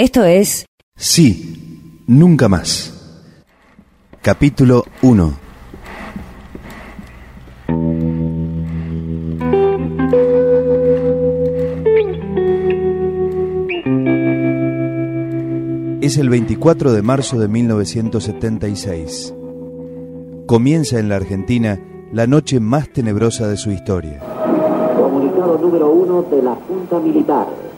Esto es Sí, nunca más. Capítulo 1. Es el 24 de marzo de 1976. Comienza en la Argentina la noche más tenebrosa de su historia. Comunicado número uno de la Junta Militar.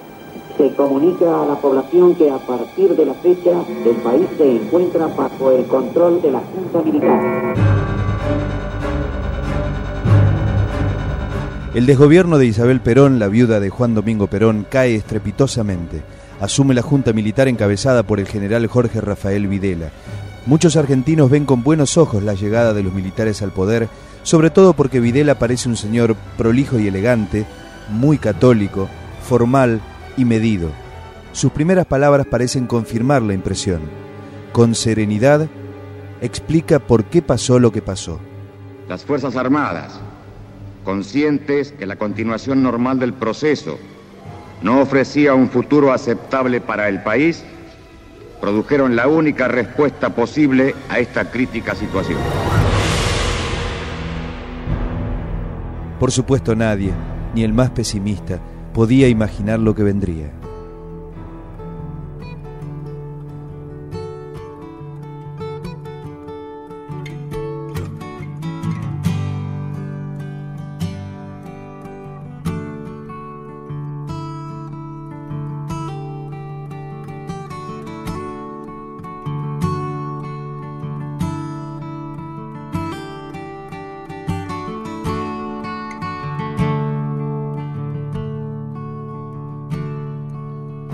Se comunica a la población que a partir de la fecha el país se encuentra bajo el control de la Junta Militar. El desgobierno de Isabel Perón, la viuda de Juan Domingo Perón, cae estrepitosamente. Asume la Junta Militar encabezada por el general Jorge Rafael Videla. Muchos argentinos ven con buenos ojos la llegada de los militares al poder, sobre todo porque Videla parece un señor prolijo y elegante, muy católico, formal y medido. Sus primeras palabras parecen confirmar la impresión. Con serenidad, explica por qué pasó lo que pasó. Las Fuerzas Armadas, conscientes que la continuación normal del proceso no ofrecía un futuro aceptable para el país, produjeron la única respuesta posible a esta crítica situación. Por supuesto nadie, ni el más pesimista, podía imaginar lo que vendría.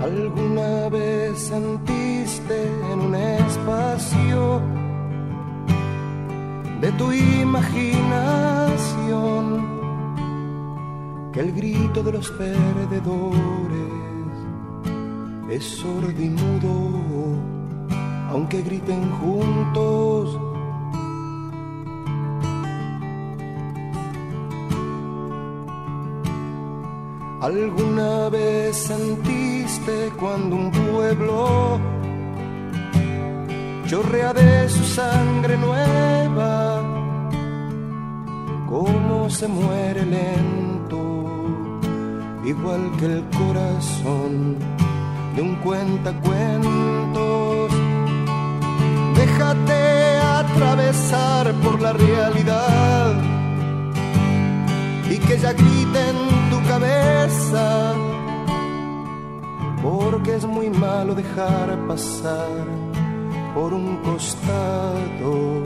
¿Alguna vez sentiste en un espacio de tu imaginación que el grito de los perdedores es sordo y mudo, aunque griten juntos? ¿Alguna vez sentiste cuando un pueblo chorrea de su sangre nueva? ¿Cómo se muere lento, igual que el corazón de un cuentacuentos? Déjate atravesar por la realidad dejar pasar por un costado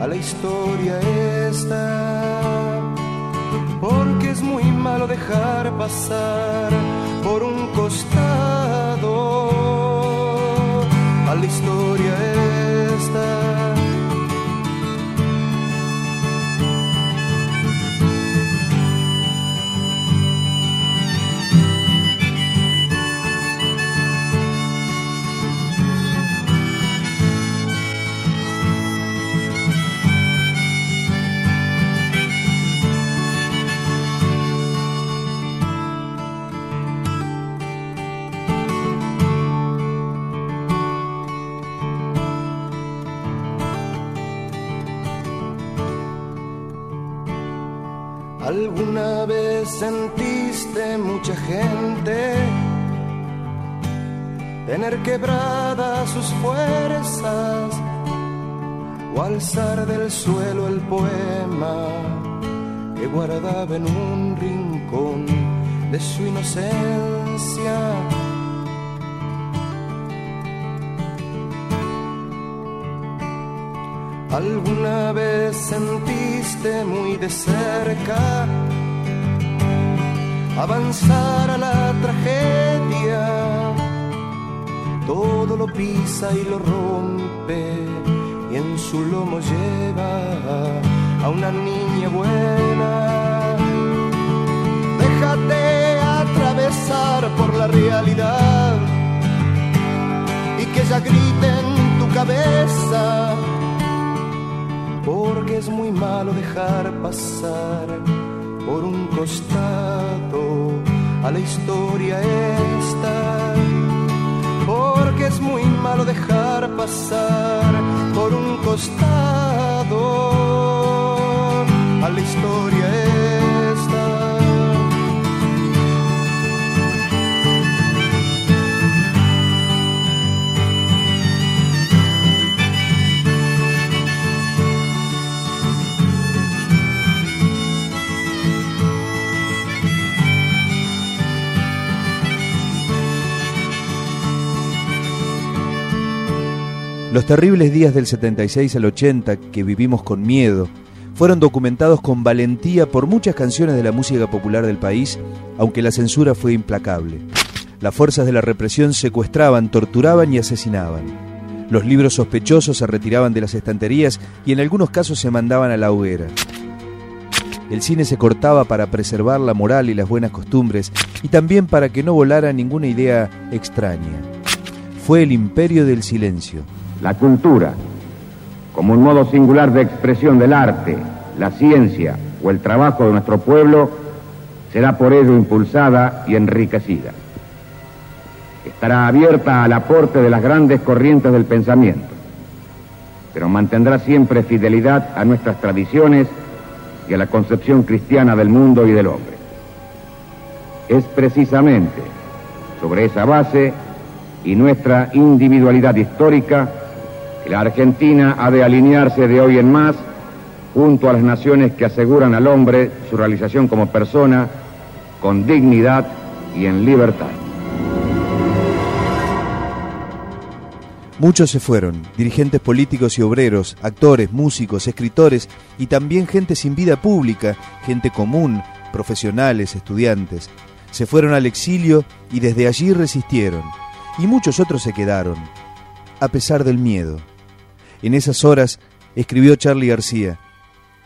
a la historia esta, porque es muy malo dejar pasar por un costado a la historia esta. ¿Alguna vez sentiste mucha gente tener quebradas sus fuerzas o alzar del suelo el poema que guardaba en un rincón de su inocencia? ¿Alguna vez sentiste muy de cerca avanzar a la tragedia? Todo lo pisa y lo rompe y en su lomo lleva a una niña buena. Déjate atravesar por la realidad y que ya grite dejar pasar por un costado a la historia esta. solo dejar pasar por un costado a la historia Los terribles días del 76 al 80 que vivimos con miedo fueron documentados con valentía por muchas canciones de la música popular del país, aunque la censura fue implacable. Las fuerzas de la represión secuestraban, torturaban y asesinaban. Los libros sospechosos se retiraban de las estanterías y en algunos casos se mandaban a la hoguera. El cine se cortaba para preservar la moral y las buenas costumbres y también para que no volara ninguna idea extraña. Fue el imperio del silencio. La cultura, como un modo singular de expresión del arte, la ciencia o el trabajo de nuestro pueblo, será por ello impulsada y enriquecida. Estará abierta al aporte de las grandes corrientes del pensamiento, pero mantendrá siempre fidelidad a nuestras tradiciones y a la concepción cristiana del mundo y del hombre. Es precisamente sobre esa base y nuestra individualidad histórica la Argentina ha de alinearse de hoy en más junto a las naciones que aseguran al hombre su realización como persona con dignidad y en libertad. Muchos se fueron, dirigentes políticos y obreros, actores, músicos, escritores y también gente sin vida pública, gente común, profesionales, estudiantes. Se fueron al exilio y desde allí resistieron. Y muchos otros se quedaron, a pesar del miedo. En esas horas escribió Charlie García,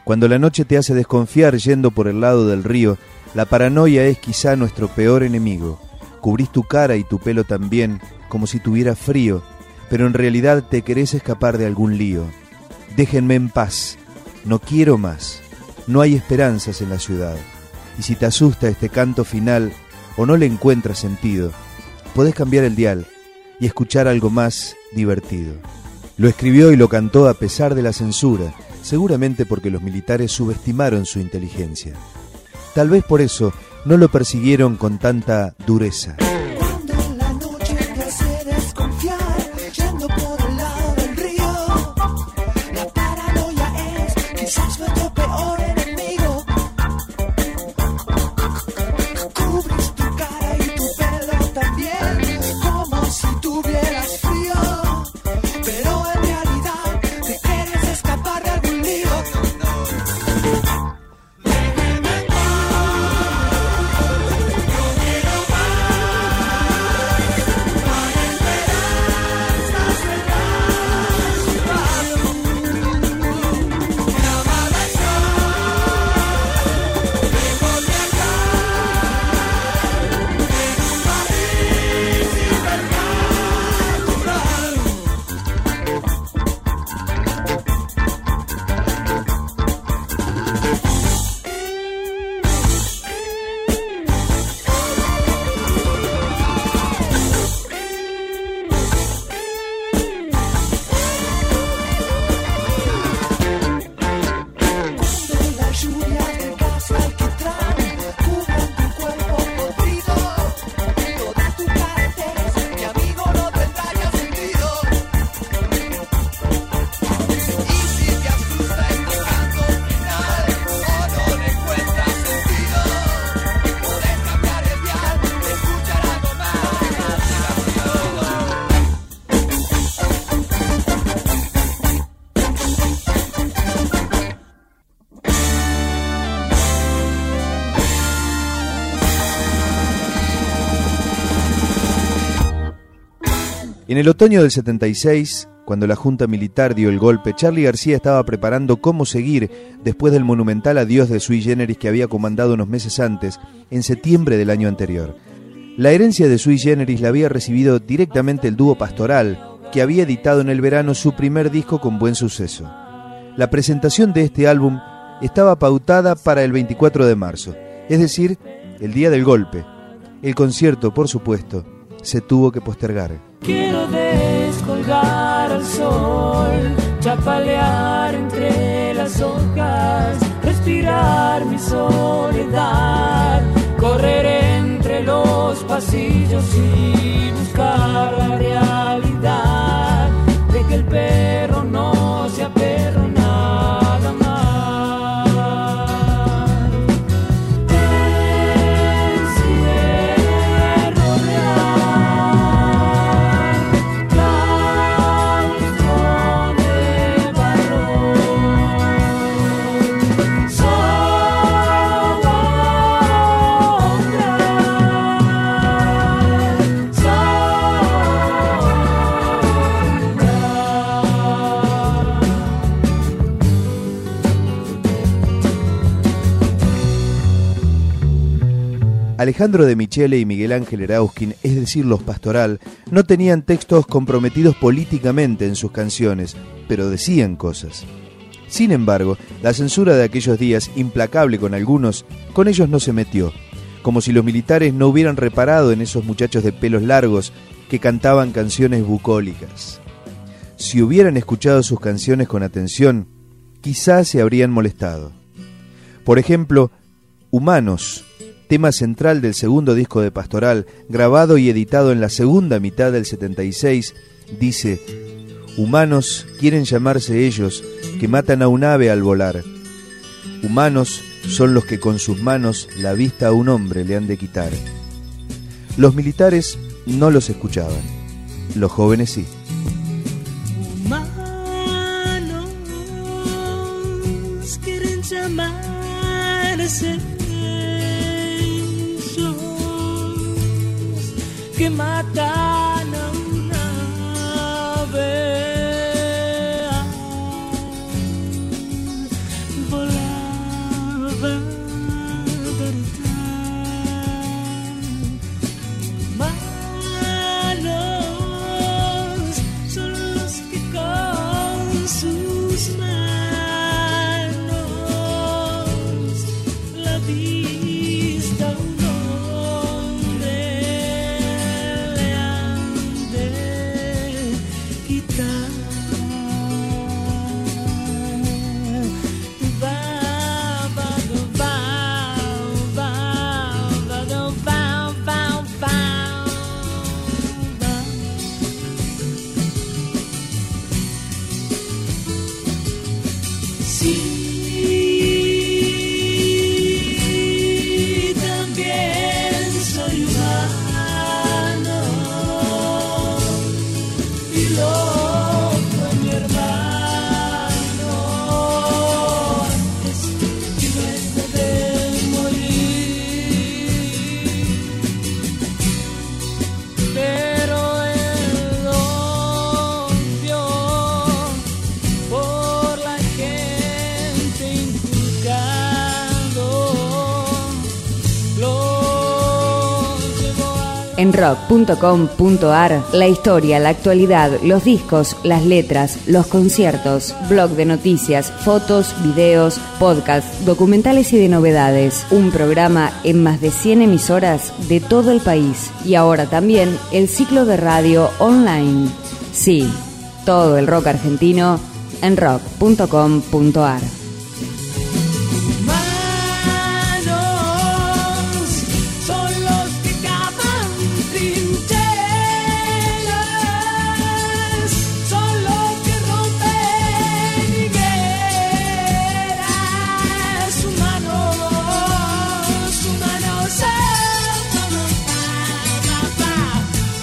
cuando la noche te hace desconfiar yendo por el lado del río, la paranoia es quizá nuestro peor enemigo. Cubrís tu cara y tu pelo también, como si tuviera frío, pero en realidad te querés escapar de algún lío. Déjenme en paz, no quiero más, no hay esperanzas en la ciudad. Y si te asusta este canto final o no le encuentras sentido, podés cambiar el dial y escuchar algo más divertido. Lo escribió y lo cantó a pesar de la censura, seguramente porque los militares subestimaron su inteligencia. Tal vez por eso no lo persiguieron con tanta dureza. En el otoño del 76, cuando la Junta Militar dio el golpe, Charlie García estaba preparando cómo seguir después del monumental adiós de Sui Generis que había comandado unos meses antes, en septiembre del año anterior. La herencia de Sui Generis la había recibido directamente el dúo pastoral, que había editado en el verano su primer disco con buen suceso. La presentación de este álbum estaba pautada para el 24 de marzo, es decir, el día del golpe. El concierto, por supuesto, se tuvo que postergar. Quiero descolgar al sol, chapalear entre las hojas, respirar mi soledad, correr entre los pasillos y buscar la realidad Alejandro de Michele y Miguel Ángel Erauskin, es decir, los Pastoral, no tenían textos comprometidos políticamente en sus canciones, pero decían cosas. Sin embargo, la censura de aquellos días, implacable con algunos, con ellos no se metió, como si los militares no hubieran reparado en esos muchachos de pelos largos que cantaban canciones bucólicas. Si hubieran escuchado sus canciones con atención, quizás se habrían molestado. Por ejemplo, Humanos, tema central del segundo disco de Pastoral, grabado y editado en la segunda mitad del 76, dice, Humanos quieren llamarse ellos, que matan a un ave al volar. Humanos son los que con sus manos la vista a un hombre le han de quitar. Los militares no los escuchaban, los jóvenes sí. Humanos quieren llamarse que matan En rock.com.ar, la historia, la actualidad, los discos, las letras, los conciertos, blog de noticias, fotos, videos, podcasts, documentales y de novedades. Un programa en más de 100 emisoras de todo el país. Y ahora también el ciclo de radio online. Sí, todo el rock argentino en rock.com.ar.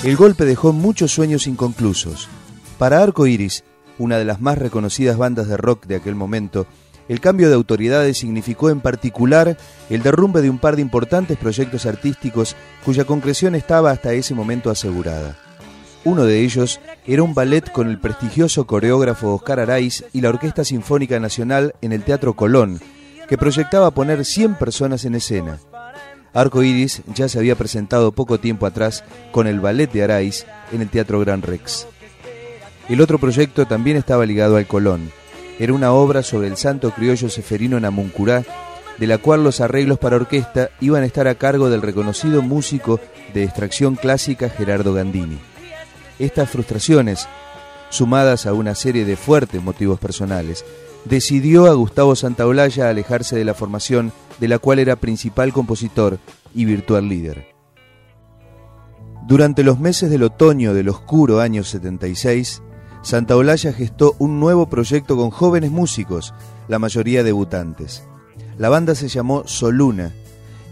El golpe dejó muchos sueños inconclusos. Para Arco Iris, una de las más reconocidas bandas de rock de aquel momento, el cambio de autoridades significó en particular el derrumbe de un par de importantes proyectos artísticos cuya concreción estaba hasta ese momento asegurada. Uno de ellos era un ballet con el prestigioso coreógrafo Oscar Araiz y la Orquesta Sinfónica Nacional en el Teatro Colón, que proyectaba poner 100 personas en escena. Arco Iris ya se había presentado poco tiempo atrás con el ballet de Araiz en el Teatro Gran Rex. El otro proyecto también estaba ligado al Colón. Era una obra sobre el santo criollo Seferino Namuncurá, de la cual los arreglos para orquesta iban a estar a cargo del reconocido músico de extracción clásica Gerardo Gandini. Estas frustraciones, sumadas a una serie de fuertes motivos personales, decidió a Gustavo Santaolalla alejarse de la formación de la cual era principal compositor y virtual líder. Durante los meses del otoño del oscuro año 76, Santaolalla gestó un nuevo proyecto con jóvenes músicos, la mayoría debutantes. La banda se llamó Soluna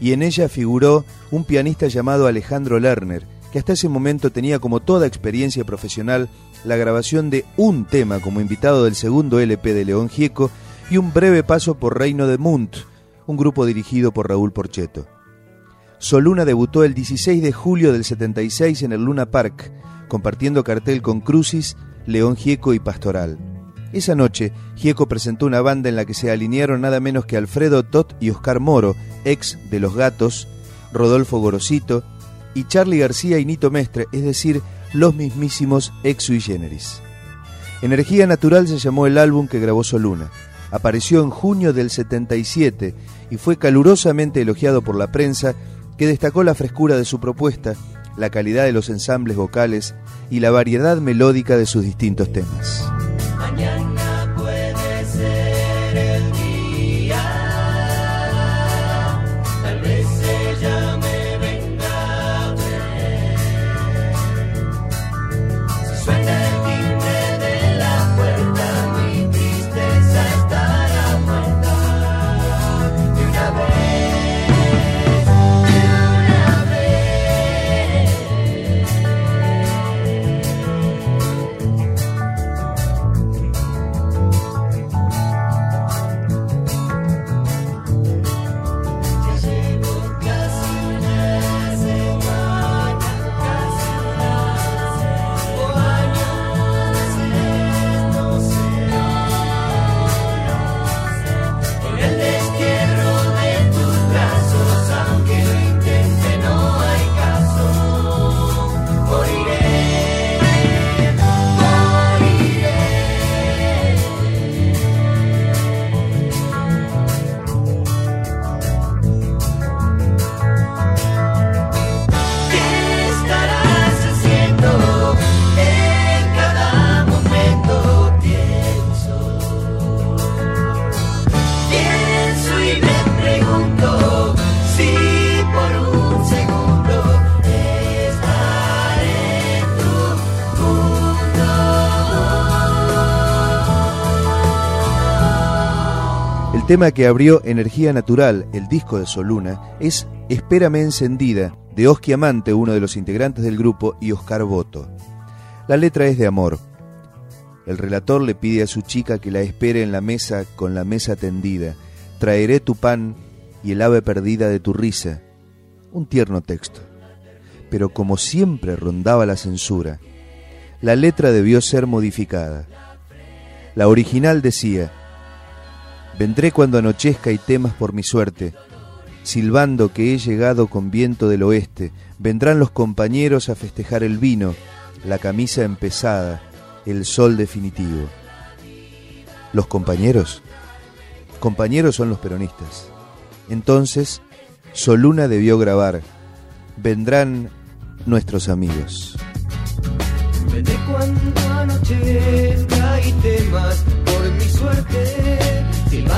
y en ella figuró un pianista llamado Alejandro Lerner, que hasta ese momento tenía como toda experiencia profesional la grabación de un tema como invitado del segundo LP de León Gieco y un breve paso por Reino de Munt, un grupo dirigido por Raúl Porcheto. Soluna debutó el 16 de julio del 76 en el Luna Park, compartiendo cartel con Crucis, León Gieco y Pastoral. Esa noche, Gieco presentó una banda en la que se alinearon nada menos que Alfredo Tot y Oscar Moro, ex de Los Gatos, Rodolfo Gorosito y Charlie García y Nito Mestre, es decir, los mismísimos ex sui generis. Energía Natural se llamó el álbum que grabó Soluna. Apareció en junio del 77 y fue calurosamente elogiado por la prensa que destacó la frescura de su propuesta, la calidad de los ensambles vocales y la variedad melódica de sus distintos temas. Tema que abrió Energía Natural, el disco de Soluna, es Espérame encendida, de Oski Amante, uno de los integrantes del grupo, y Oscar Boto. La letra es de amor. El relator le pide a su chica que la espere en la mesa con la mesa tendida. Traeré tu pan y el ave perdida de tu risa. Un tierno texto. Pero como siempre rondaba la censura, la letra debió ser modificada. La original decía, Vendré cuando anochezca y temas por mi suerte, silbando que he llegado con viento del oeste, vendrán los compañeros a festejar el vino, la camisa empezada, el sol definitivo. ¿Los compañeros? Compañeros son los peronistas. Entonces, Soluna debió grabar, vendrán nuestros amigos. Vete cuando anochezca y temas por mi suerte,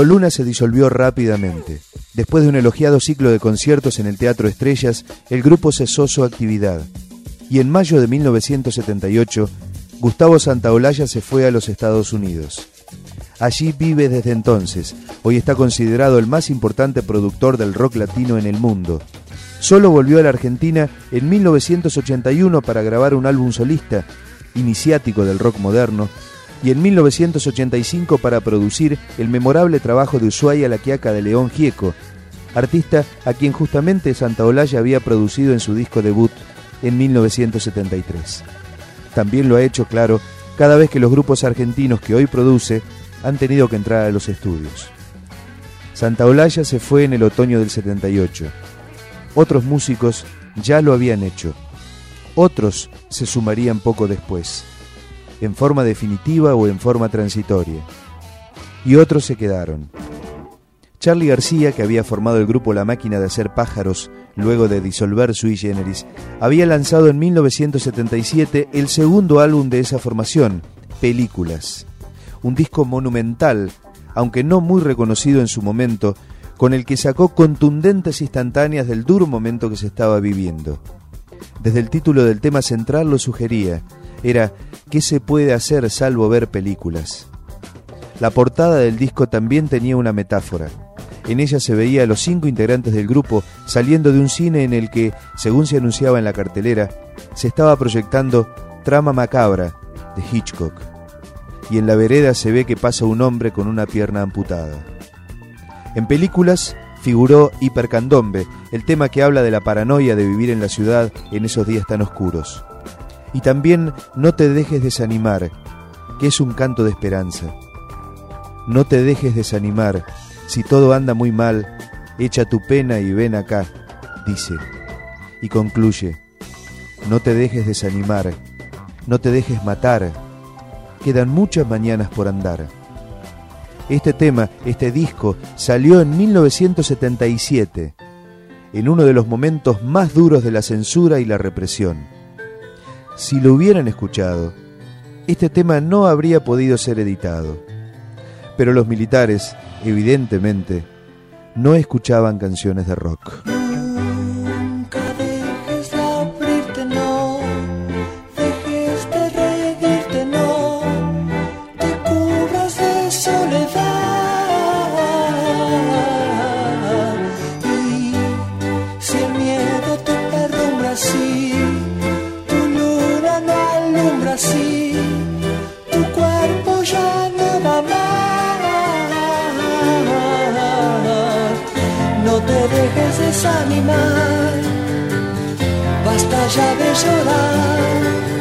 Soluna se disolvió rápidamente. Después de un elogiado ciclo de conciertos en el Teatro Estrellas, el grupo cesó su actividad. Y en mayo de 1978, Gustavo Santaolalla se fue a los Estados Unidos. Allí vive desde entonces. Hoy está considerado el más importante productor del rock latino en el mundo. Solo volvió a la Argentina en 1981 para grabar un álbum solista, iniciático del rock moderno, y en 1985 para producir el memorable trabajo de Ushuaia La Quiaca de León Gieco, artista a quien justamente Santaolalla había producido en su disco debut en 1973. También lo ha hecho, claro, cada vez que los grupos argentinos que hoy produce han tenido que entrar a los estudios. Santaolalla se fue en el otoño del 78. Otros músicos ya lo habían hecho. Otros se sumarían poco después, en forma definitiva o en forma transitoria. Y otros se quedaron. Charlie García, que había formado el grupo La Máquina de Hacer Pájaros luego de disolver Sui Generis, había lanzado en 1977 el segundo álbum de esa formación, Películas. Un disco monumental, aunque no muy reconocido en su momento, con el que sacó contundentes instantáneas del duro momento que se estaba viviendo. Desde el título del tema central lo sugería, era ¿qué se puede hacer salvo ver películas? La portada del disco también tenía una metáfora. En ella se veía a los cinco integrantes del grupo saliendo de un cine en el que, según se anunciaba en la cartelera, se estaba proyectando Trama Macabra de Hitchcock. Y en la vereda se ve que pasa un hombre con una pierna amputada. En películas figuró Hipercandombe, el tema que habla de la paranoia de vivir en la ciudad en esos días tan oscuros. Y también No te dejes desanimar, que es un canto de esperanza. No te dejes desanimar, si todo anda muy mal, echa tu pena y ven acá, dice. Y concluye, no te dejes desanimar, no te dejes matar, quedan muchas mañanas por andar. Este tema, este disco, salió en 1977, en uno de los momentos más duros de la censura y la represión. Si lo hubieran escuchado, este tema no habría podido ser editado. Pero los militares, evidentemente, no escuchaban canciones de rock. No alumbra así, tu cuerpo ya no va más. No te dejes desanimar, basta ya de llorar.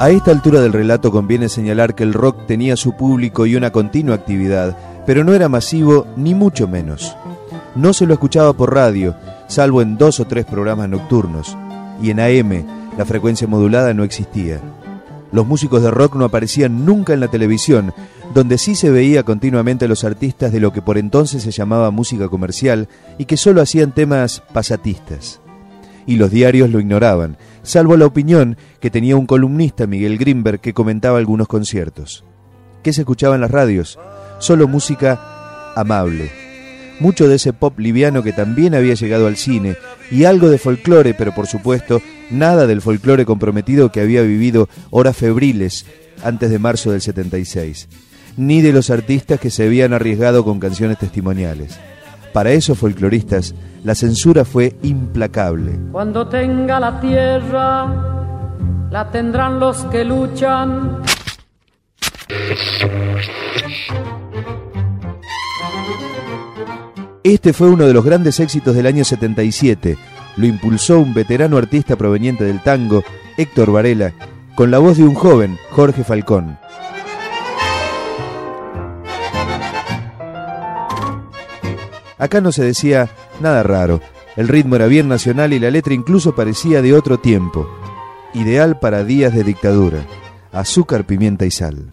A esta altura del relato conviene señalar que el rock tenía su público y una continua actividad, pero no era masivo ni mucho menos. No se lo escuchaba por radio, salvo en dos o tres programas nocturnos, y en AM la frecuencia modulada no existía. Los músicos de rock no aparecían nunca en la televisión, donde sí se veía continuamente a los artistas de lo que por entonces se llamaba música comercial y que solo hacían temas pasatistas. Y los diarios lo ignoraban, salvo la opinión que tenía un columnista, Miguel Grimberg, que comentaba algunos conciertos. ¿Qué se escuchaba en las radios? Solo música amable. Mucho de ese pop liviano que también había llegado al cine, y algo de folclore, pero por supuesto, nada del folclore comprometido que había vivido horas febriles antes de marzo del 76, ni de los artistas que se habían arriesgado con canciones testimoniales. Para esos folcloristas, la censura fue implacable. Cuando tenga la tierra, la tendrán los que luchan. Este fue uno de los grandes éxitos del año 77. Lo impulsó un veterano artista proveniente del tango, Héctor Varela, con la voz de un joven, Jorge Falcón. Acá no se decía nada raro. El ritmo era bien nacional y la letra incluso parecía de otro tiempo. Ideal para días de dictadura. Azúcar, pimienta y sal.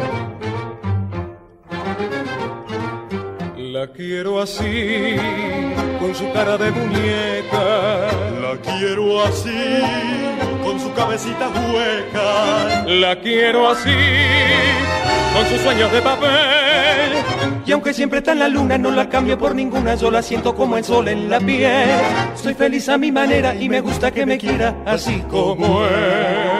La quiero así, con su cara de muñeca. La quiero así, con su cabecita hueca. La quiero así, con sus sueños de papel. Y aunque siempre está en la luna, no la cambio por ninguna. Yo la siento como el sol en la piel. Soy feliz a mi manera y me gusta que me quiera así como es.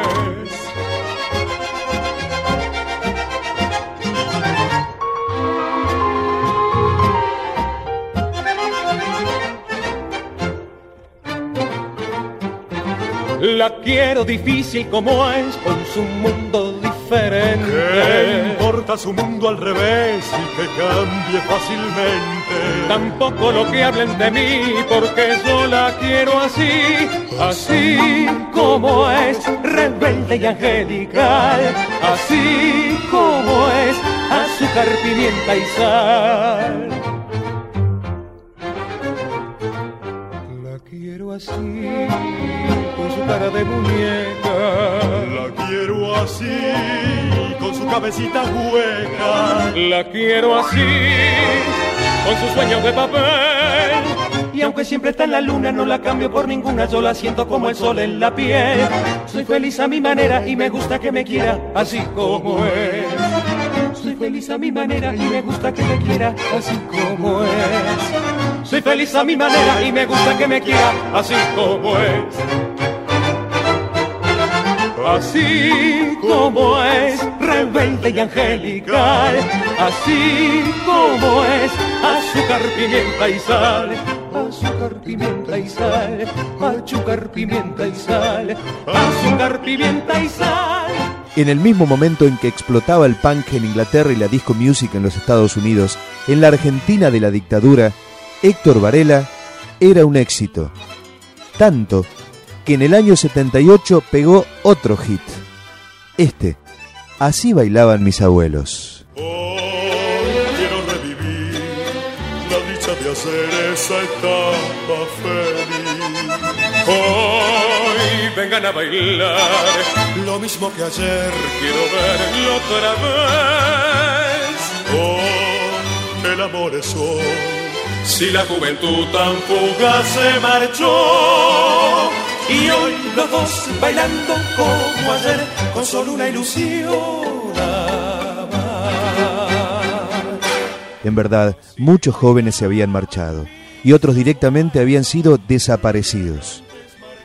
La quiero difícil como es, con su mundo diferente. ¿Qué importa su mundo al revés y que cambie fácilmente? Tampoco lo que hablen de mí, porque yo la quiero así, así como es, rebelde y angelical. Así como es, azúcar, pimienta y sal. La quiero así cara de muñeca. La quiero así, con su cabecita hueca. La quiero así, con sus sueños de papel. Y aunque siempre está en la luna, no la cambio por ninguna. Yo la siento como el sol en la piel. Soy feliz a mi manera y me gusta que me quiera así como es. Soy feliz a mi manera y me gusta que me quiera así como es. Soy feliz a mi manera y me gusta que me quiera así como es. Así como es, rebelde y angelical. Así como es, azúcar, pimienta y sal. Azúcar, pimienta y sal. Azúcar, pimienta y sal. Azúcar, pimienta y sal. En el mismo momento en que explotaba el punk en Inglaterra y la disco music en los Estados Unidos, en la Argentina de la dictadura, Héctor Varela era un éxito. Tanto que en el año 78 pegó otro hit. Este, Así bailaban mis abuelos. Hoy quiero revivir la dicha de hacer esa etapa feliz. Hoy vengan a bailar Lo mismo que ayer, Quiero verlo otra vez. oh, el amor es hoy. Si la juventud tan fugaz se marchó. Y hoy los dos bailando como ayer, con solo una ilusión. En verdad, muchos jóvenes se habían marchado y otros directamente habían sido desaparecidos.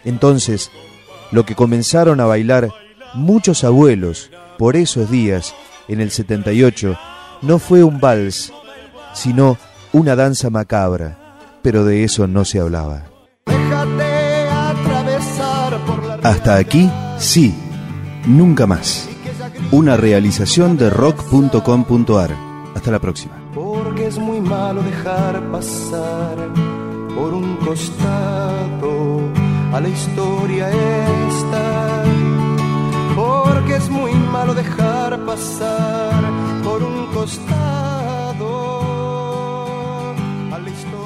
Entonces, lo que comenzaron a bailar muchos abuelos por esos días, en el 78, no fue un vals, sino una danza macabra, pero de eso no se hablaba. Déjate Hasta aquí, sí, nunca más. Una realización de rock.com.ar. Hasta la próxima. Porque es muy malo dejar pasar por un costado a la historia esta. Porque es muy malo dejar pasar por un costado a la historia.